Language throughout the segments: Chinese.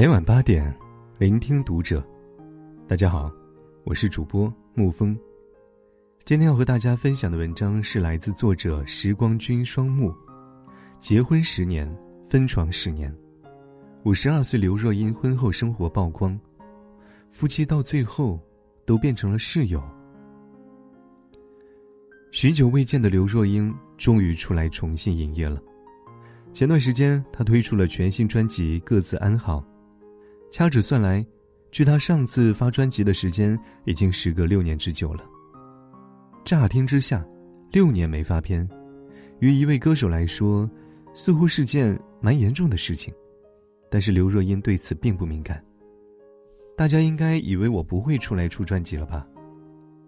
每晚八点，聆听读者。大家好，我是主播沐风。今天要和大家分享的文章是来自作者时光君双木。结婚十年，分床十年，五十二岁刘若英婚后生活曝光，夫妻到最后都变成了室友。许久未见的刘若英终于出来重新营业了。前段时间，她推出了全新专辑《各自安好》。掐指算来，距他上次发专辑的时间已经时隔六年之久了。乍听之下，六年没发片，于一位歌手来说，似乎是件蛮严重的事情。但是刘若英对此并不敏感。大家应该以为我不会出来出专辑了吧，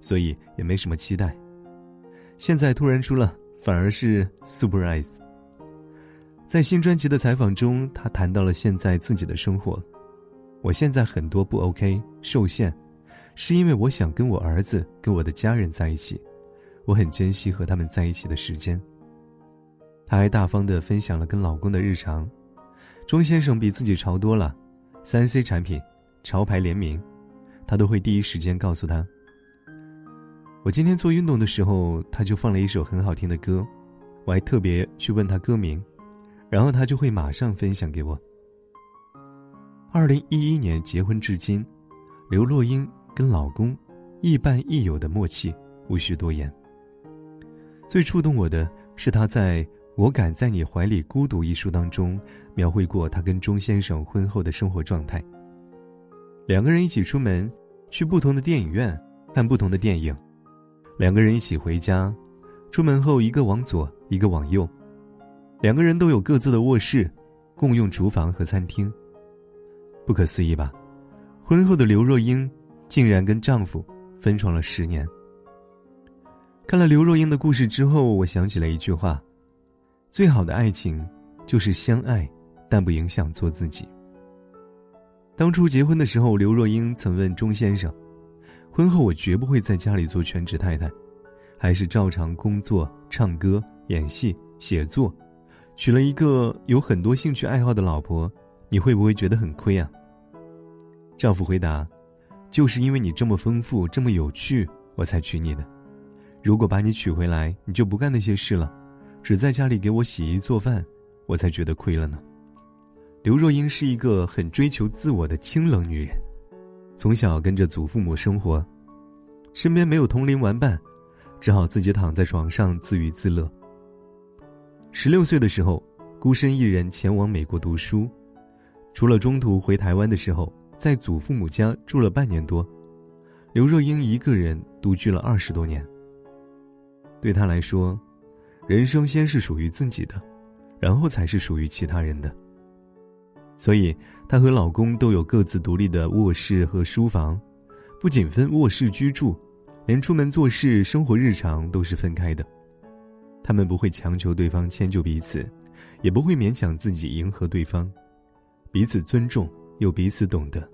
所以也没什么期待。现在突然出了，反而是 surprise。在新专辑的采访中，他谈到了现在自己的生活。我现在很多不 OK，受限，是因为我想跟我儿子、跟我的家人在一起，我很珍惜和他们在一起的时间。他还大方的分享了跟老公的日常。钟先生比自己潮多了，三 C 产品、潮牌联名，他都会第一时间告诉他。我今天做运动的时候，他就放了一首很好听的歌，我还特别去问他歌名，然后他就会马上分享给我。二零一一年结婚至今，刘若英跟老公亦伴亦友的默契，无需多言。最触动我的是她在《我敢在你怀里孤独》一书当中描绘过她跟钟先生婚后的生活状态。两个人一起出门，去不同的电影院看不同的电影；两个人一起回家，出门后一个往左，一个往右；两个人都有各自的卧室，共用厨房和餐厅。不可思议吧？婚后的刘若英竟然跟丈夫分床了十年。看了刘若英的故事之后，我想起了一句话：最好的爱情就是相爱，但不影响做自己。当初结婚的时候，刘若英曾问钟先生：“婚后我绝不会在家里做全职太太，还是照常工作、唱歌、演戏、写作，娶了一个有很多兴趣爱好的老婆。”你会不会觉得很亏啊？丈夫回答：“就是因为你这么丰富，这么有趣，我才娶你的。如果把你娶回来，你就不干那些事了，只在家里给我洗衣做饭，我才觉得亏了呢。”刘若英是一个很追求自我的清冷女人，从小跟着祖父母生活，身边没有同龄玩伴，只好自己躺在床上自娱自乐。十六岁的时候，孤身一人前往美国读书。除了中途回台湾的时候，在祖父母家住了半年多，刘若英一个人独居了二十多年。对她来说，人生先是属于自己的，然后才是属于其他人的。所以，她和老公都有各自独立的卧室和书房，不仅分卧室居住，连出门做事、生活日常都是分开的。他们不会强求对方迁就彼此，也不会勉强自己迎合对方。彼此尊重，又彼此懂得。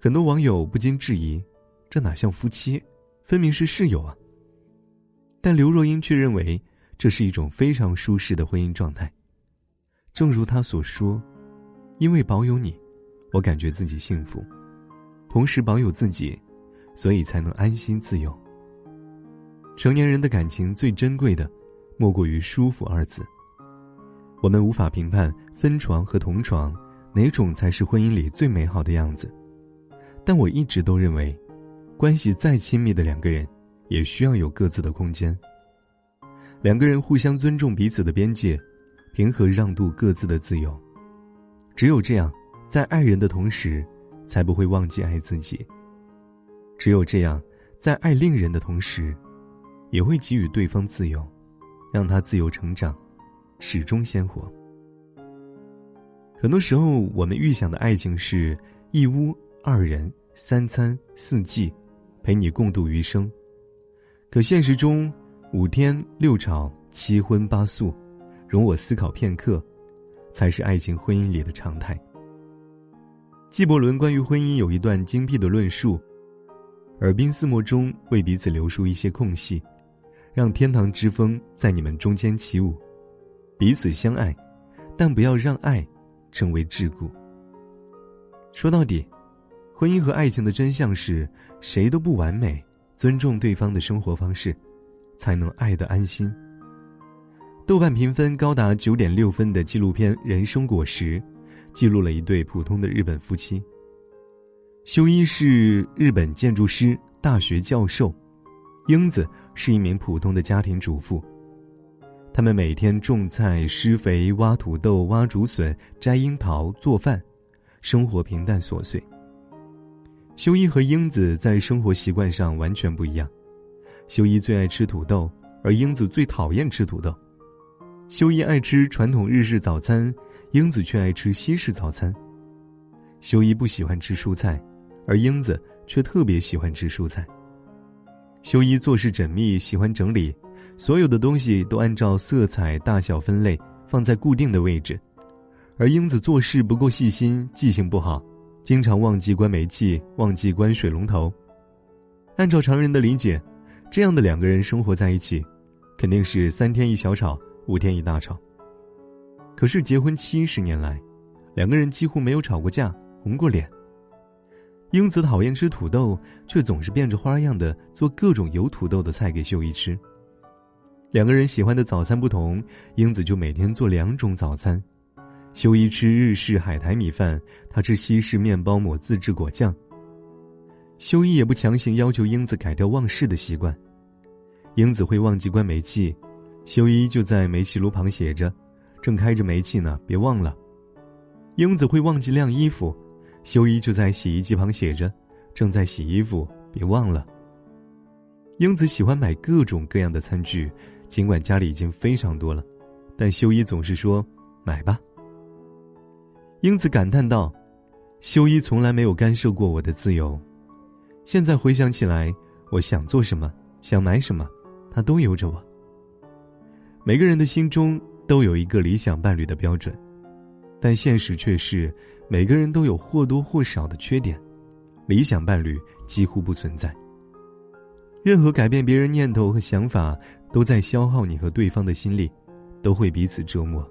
很多网友不禁质疑：这哪像夫妻，分明是室友啊！但刘若英却认为这是一种非常舒适的婚姻状态。正如她所说：“因为保有你，我感觉自己幸福；同时保有自己，所以才能安心自由。”成年人的感情最珍贵的，莫过于“舒服”二字。我们无法评判分床和同床哪种才是婚姻里最美好的样子，但我一直都认为，关系再亲密的两个人，也需要有各自的空间。两个人互相尊重彼此的边界，平和让渡各自的自由。只有这样，在爱人的同时，才不会忘记爱自己。只有这样，在爱另人的同时，也会给予对方自由，让他自由成长。始终鲜活。很多时候，我们预想的爱情是一屋二人、三餐四季，陪你共度余生。可现实中，五天六吵、七荤八素，容我思考片刻，才是爱情婚姻里的常态。纪伯伦关于婚姻有一段精辟的论述：耳鬓厮磨中为彼此留出一些空隙，让天堂之风在你们中间起舞。彼此相爱，但不要让爱成为桎梏。说到底，婚姻和爱情的真相是谁都不完美，尊重对方的生活方式，才能爱得安心。豆瓣评分高达九点六分的纪录片《人生果实》，记录了一对普通的日本夫妻。修一是日本建筑师、大学教授，英子是一名普通的家庭主妇。他们每天种菜、施肥、挖土豆、挖竹笋、摘樱桃、做饭，生活平淡琐碎。修一和英子在生活习惯上完全不一样，修一最爱吃土豆，而英子最讨厌吃土豆。修一爱吃传统日式早餐，英子却爱吃西式早餐。修一不喜欢吃蔬菜。而英子却特别喜欢吃蔬菜。修一做事缜密，喜欢整理，所有的东西都按照色彩、大小分类，放在固定的位置。而英子做事不够细心，记性不好，经常忘记关煤气，忘记关水龙头。按照常人的理解，这样的两个人生活在一起，肯定是三天一小吵，五天一大吵。可是结婚七十年来，两个人几乎没有吵过架，红过脸。英子讨厌吃土豆，却总是变着花样的做各种有土豆的菜给秀一吃。两个人喜欢的早餐不同，英子就每天做两种早餐。修一吃日式海苔米饭，他吃西式面包抹自制果酱。修一也不强行要求英子改掉忘事的习惯。英子会忘记关煤气，修一就在煤气炉旁写着：“正开着煤气呢，别忘了。”英子会忘记晾衣服。修一就在洗衣机旁写着：“正在洗衣服，别忘了。”英子喜欢买各种各样的餐具，尽管家里已经非常多了，但修一总是说：“买吧。”英子感叹道：“修一从来没有干涉过我的自由，现在回想起来，我想做什么，想买什么，他都由着我。”每个人的心中都有一个理想伴侣的标准，但现实却是。每个人都有或多或少的缺点，理想伴侣几乎不存在。任何改变别人念头和想法，都在消耗你和对方的心力，都会彼此折磨。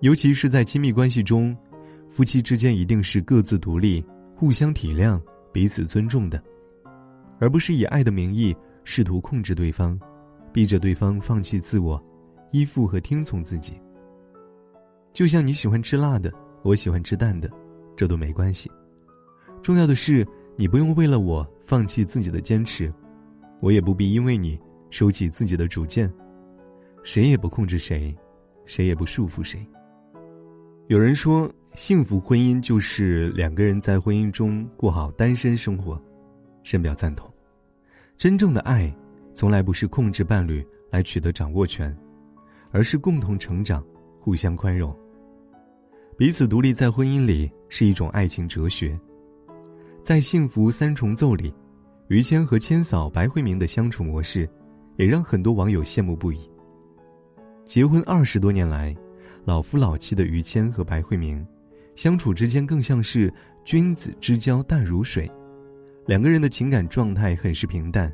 尤其是在亲密关系中，夫妻之间一定是各自独立、互相体谅、彼此尊重的，而不是以爱的名义试图控制对方，逼着对方放弃自我，依附和听从自己。就像你喜欢吃辣的。我喜欢吃淡的，这都没关系。重要的是，你不用为了我放弃自己的坚持，我也不必因为你收起自己的主见。谁也不控制谁，谁也不束缚谁。有人说，幸福婚姻就是两个人在婚姻中过好单身生活，深表赞同。真正的爱，从来不是控制伴侣来取得掌握权，而是共同成长，互相宽容。彼此独立在婚姻里是一种爱情哲学。在《幸福三重奏》里，于谦和千嫂白慧明的相处模式，也让很多网友羡慕不已。结婚二十多年来，老夫老妻的于谦和白慧明，相处之间更像是君子之交淡如水，两个人的情感状态很是平淡，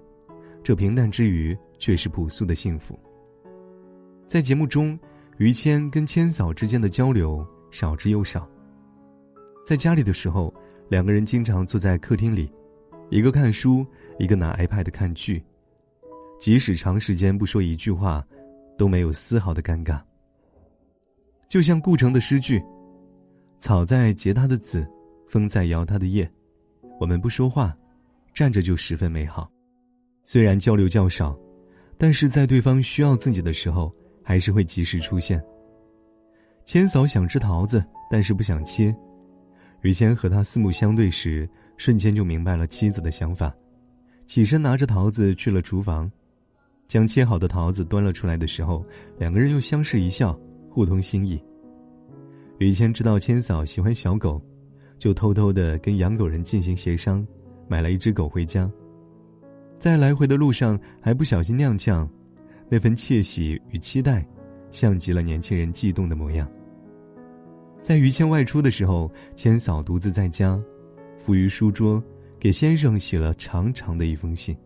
这平淡之余却是朴素的幸福。在节目中，于谦跟千嫂之间的交流。少之又少。在家里的时候，两个人经常坐在客厅里，一个看书，一个拿 iPad 看剧。即使长时间不说一句话，都没有丝毫的尴尬。就像顾城的诗句：“草在结它的籽，风在摇它的叶，我们不说话，站着就十分美好。虽然交流较少，但是在对方需要自己的时候，还是会及时出现。”千嫂想吃桃子，但是不想切。于谦和他四目相对时，瞬间就明白了妻子的想法，起身拿着桃子去了厨房，将切好的桃子端了出来的时候，两个人又相视一笑，互通心意。于谦知道千嫂喜欢小狗，就偷偷的跟养狗人进行协商，买了一只狗回家。在来回的路上还不小心踉跄，那份窃喜与期待，像极了年轻人悸动的模样。在于谦外出的时候，千嫂独自在家，伏于书桌，给先生写了长长的一封信。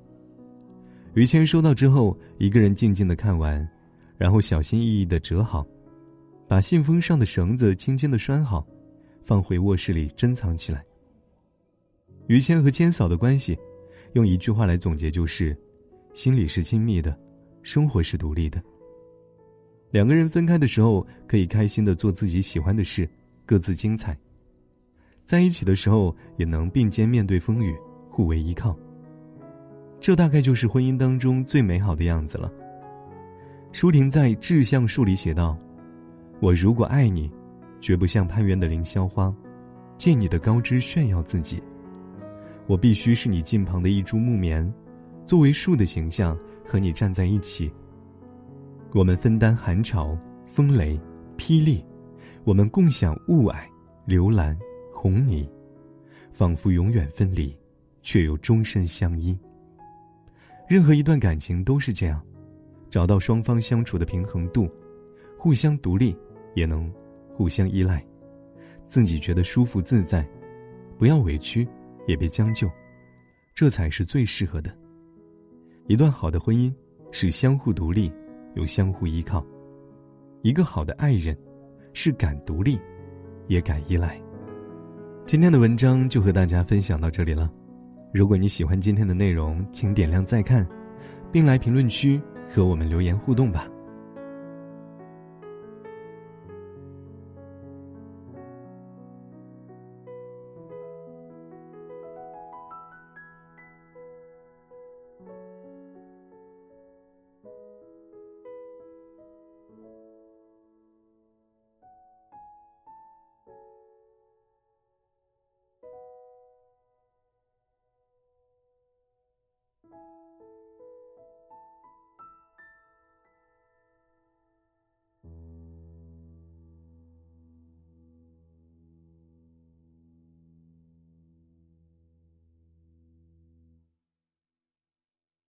于谦收到之后，一个人静静的看完，然后小心翼翼的折好，把信封上的绳子轻轻的拴好，放回卧室里珍藏起来。于谦和千嫂的关系，用一句话来总结就是：心里是亲密的，生活是独立的。两个人分开的时候，可以开心的做自己喜欢的事，各自精彩；在一起的时候，也能并肩面对风雨，互为依靠。这大概就是婚姻当中最美好的样子了。舒婷在《志向树》里写道：“我如果爱你，绝不像攀援的凌霄花，借你的高枝炫耀自己。我必须是你近旁的一株木棉，作为树的形象和你站在一起。我们分担寒潮、风雷、霹雳，我们共享雾霭、流岚、红泥，仿佛永远分离，却又终身相依。任何一段感情都是这样。”找到双方相处的平衡度，互相独立，也能互相依赖，自己觉得舒服自在，不要委屈，也别将就，这才是最适合的。一段好的婚姻是相互独立，又相互依靠；一个好的爱人是敢独立，也敢依赖。今天的文章就和大家分享到这里了。如果你喜欢今天的内容，请点亮再看，并来评论区。和我们留言互动吧。